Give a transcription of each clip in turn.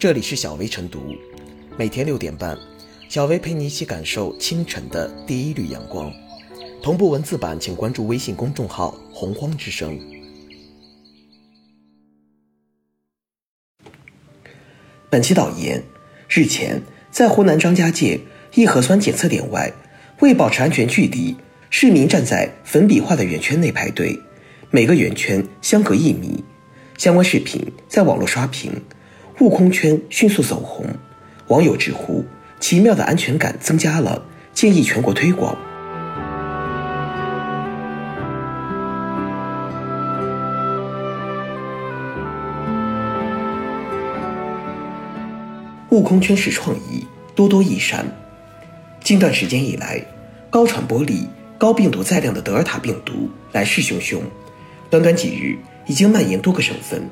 这里是小薇晨读，每天六点半，小薇陪你一起感受清晨的第一缕阳光。同步文字版，请关注微信公众号“洪荒之声”。本期导言：日前，在湖南张家界一核酸检测点外，为保持安全距离，市民站在粉笔画的圆圈内排队，每个圆圈相隔一米。相关视频在网络刷屏。悟空圈迅速走红，网友直呼奇妙的安全感增加了，建议全国推广。悟空圈式创意多多益善。近段时间以来，高传播力、高病毒载量的德尔塔病毒来势汹汹，短短几日已经蔓延多个省份。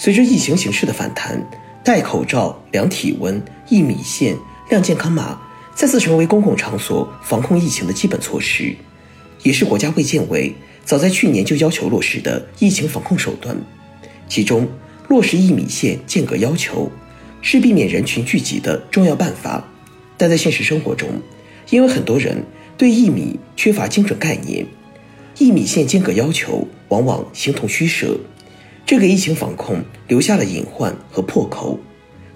随着疫情形势的反弹，戴口罩、量体温、一米线、亮健康码再次成为公共场所防控疫情的基本措施，也是国家卫健委早在去年就要求落实的疫情防控手段。其中，落实一米线间隔要求是避免人群聚集的重要办法，但在现实生活中，因为很多人对一米缺乏精准概念，一米线间隔要求往往形同虚设。这个疫情防控留下了隐患和破口。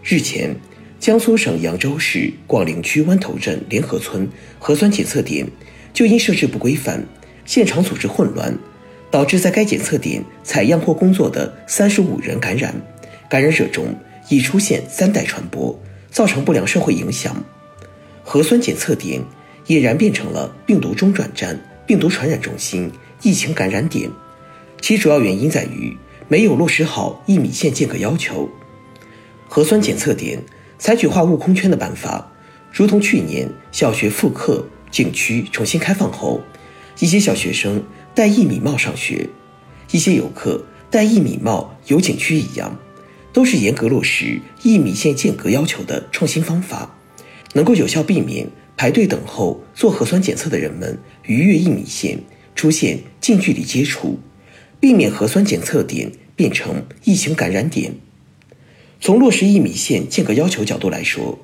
日前，江苏省扬州市广陵区湾头镇联合村核酸检测点就因设置不规范、现场组织混乱，导致在该检测点采样或工作的三十五人感染，感染者中已出现三代传播，造成不良社会影响。核酸检测点俨然变成了病毒中转站、病毒传染中心、疫情感染点，其主要原因在于。没有落实好一米线间隔要求，核酸检测点采取画悟空圈的办法，如同去年小学复课、景区重新开放后，一些小学生戴一米帽上学，一些游客戴一米帽游景区一样，都是严格落实一米线间隔要求的创新方法，能够有效避免排队等候做核酸检测的人们逾越一米线，出现近距离接触，避免核酸检测点。变成疫情感染点。从落实一米线间隔要求角度来说，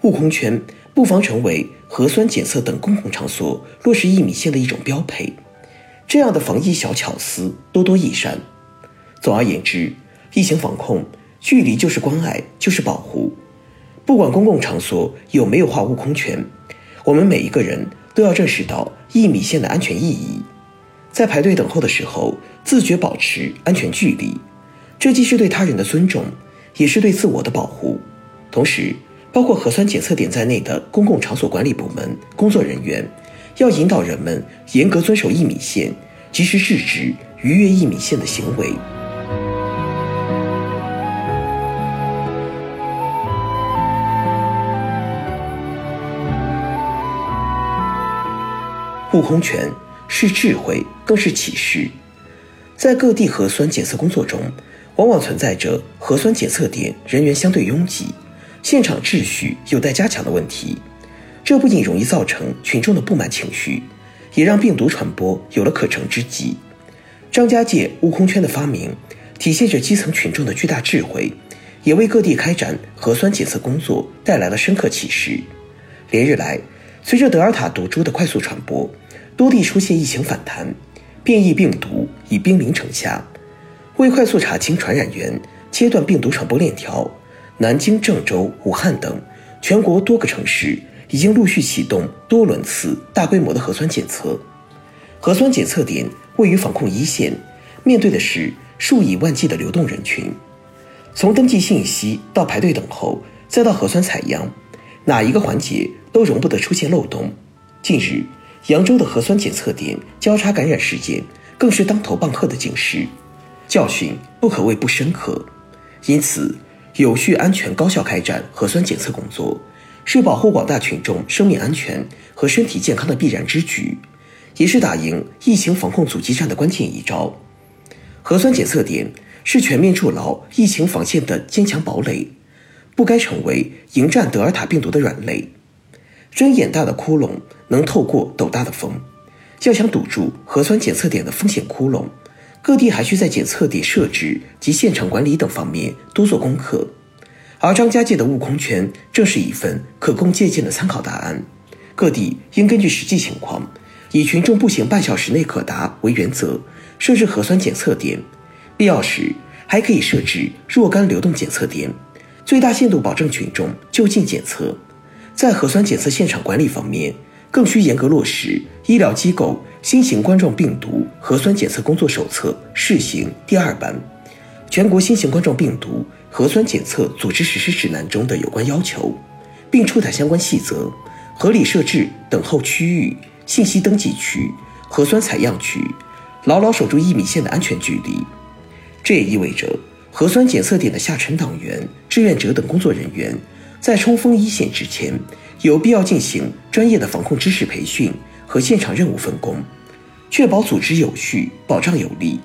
悟空圈不妨成为核酸检测等公共场所落实一米线的一种标配。这样的防疫小巧思多多益善。总而言之，疫情防控距离就是关爱，就是保护。不管公共场所有没有画悟空圈，我们每一个人都要认识到一米线的安全意义。在排队等候的时候，自觉保持安全距离，这既是对他人的尊重，也是对自我的保护。同时，包括核酸检测点在内的公共场所管理部门工作人员，要引导人们严格遵守一米线，及时制止逾越一米线的行为。悟空拳。是智慧，更是启示。在各地核酸检测工作中，往往存在着核酸检测点人员相对拥挤、现场秩序有待加强的问题。这不仅容易造成群众的不满情绪，也让病毒传播有了可乘之机。张家界悟空圈的发明，体现着基层群众的巨大智慧，也为各地开展核酸检测工作带来了深刻启示。连日来，随着德尔塔毒株的快速传播，多地出现疫情反弹，变异病毒已兵临城下。为快速查清传染源、切断病毒传播链条，南京、郑州、武汉等全国多个城市已经陆续启动多轮次大规模的核酸检测。核酸检测点位于防控一线，面对的是数以万计的流动人群。从登记信息到排队等候，再到核酸采样，哪一个环节都容不得出现漏洞。近日。扬州的核酸检测点交叉感染事件，更是当头棒喝的警示，教训不可谓不深刻。因此，有序、安全、高效开展核酸检测工作，是保护广大群众生命安全和身体健康的必然之举，也是打赢疫情防控阻击战的关键一招。核酸检测点是全面筑牢疫情防线的坚强堡垒，不该成为迎战德尔塔病毒的软肋。睁眼大的窟窿能透过斗大的风，要想堵住核酸检测点的风险窟窿，各地还需在检测点设置及现场管理等方面多做功课。而张家界的悟空圈正是一份可供借鉴的参考答案。各地应根据实际情况，以群众步行半小时内可达为原则，设置核酸检测点，必要时还可以设置若干流动检测点，最大限度保证群众就近检测。在核酸检测现场管理方面，更需严格落实医疗机构新型冠状病毒核酸检测工作手册试行第二版、全国新型冠状病毒核酸检测组织实施指南中的有关要求，并出台相关细则。合理设置等候区域、信息登记区、核酸采样区，牢牢守住一米线的安全距离。这也意味着，核酸检测点的下沉党员、志愿者等工作人员，在冲锋一线之前，有必要进行专业的防控知识培训和现场任务分工，确保组织有序、保障有力。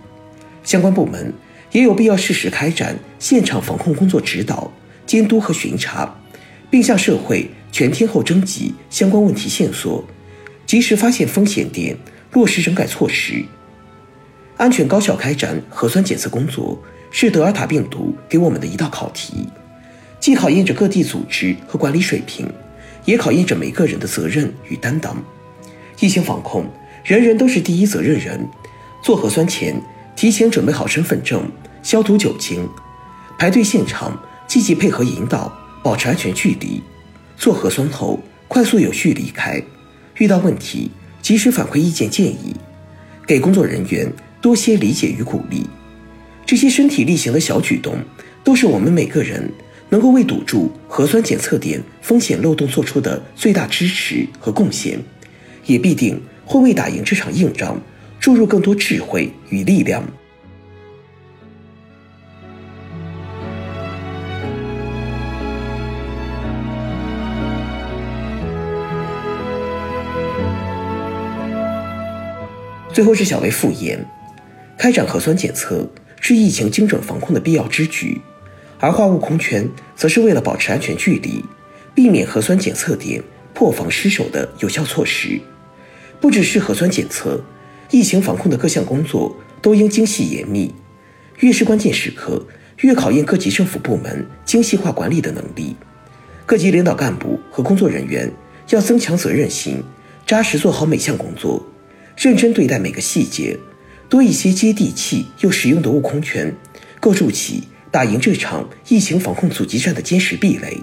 相关部门也有必要适时开展现场防控工作指导、监督和巡查，并向社会。全天候征集相关问题线索，及时发现风险点，落实整改措施，安全高效开展核酸检测工作，是德尔塔病毒给我们的一道考题，既考验着各地组织和管理水平，也考验着每个人的责任与担当。疫情防控，人人都是第一责任人。做核酸前，提前准备好身份证、消毒酒精，排队现场积极配合引导，保持安全距离。做核酸后，快速有序离开。遇到问题，及时反馈意见建议，给工作人员多些理解与鼓励。这些身体力行的小举动，都是我们每个人能够为堵住核酸检测点风险漏洞做出的最大支持和贡献，也必定会为打赢这场硬仗注入更多智慧与力量。最后是小薇复言，开展核酸检测是疫情精准防控的必要之举，而画悟空圈则是为了保持安全距离，避免核酸检测点破防失守的有效措施。不只是核酸检测，疫情防控的各项工作都应精细严密。越是关键时刻，越考验各级政府部门精细化管理的能力。各级领导干部和工作人员要增强责任心，扎实做好每项工作。认真对待每个细节，多一些接地气又实用的悟空拳，构筑起打赢这场疫情防控阻击战的坚实壁垒。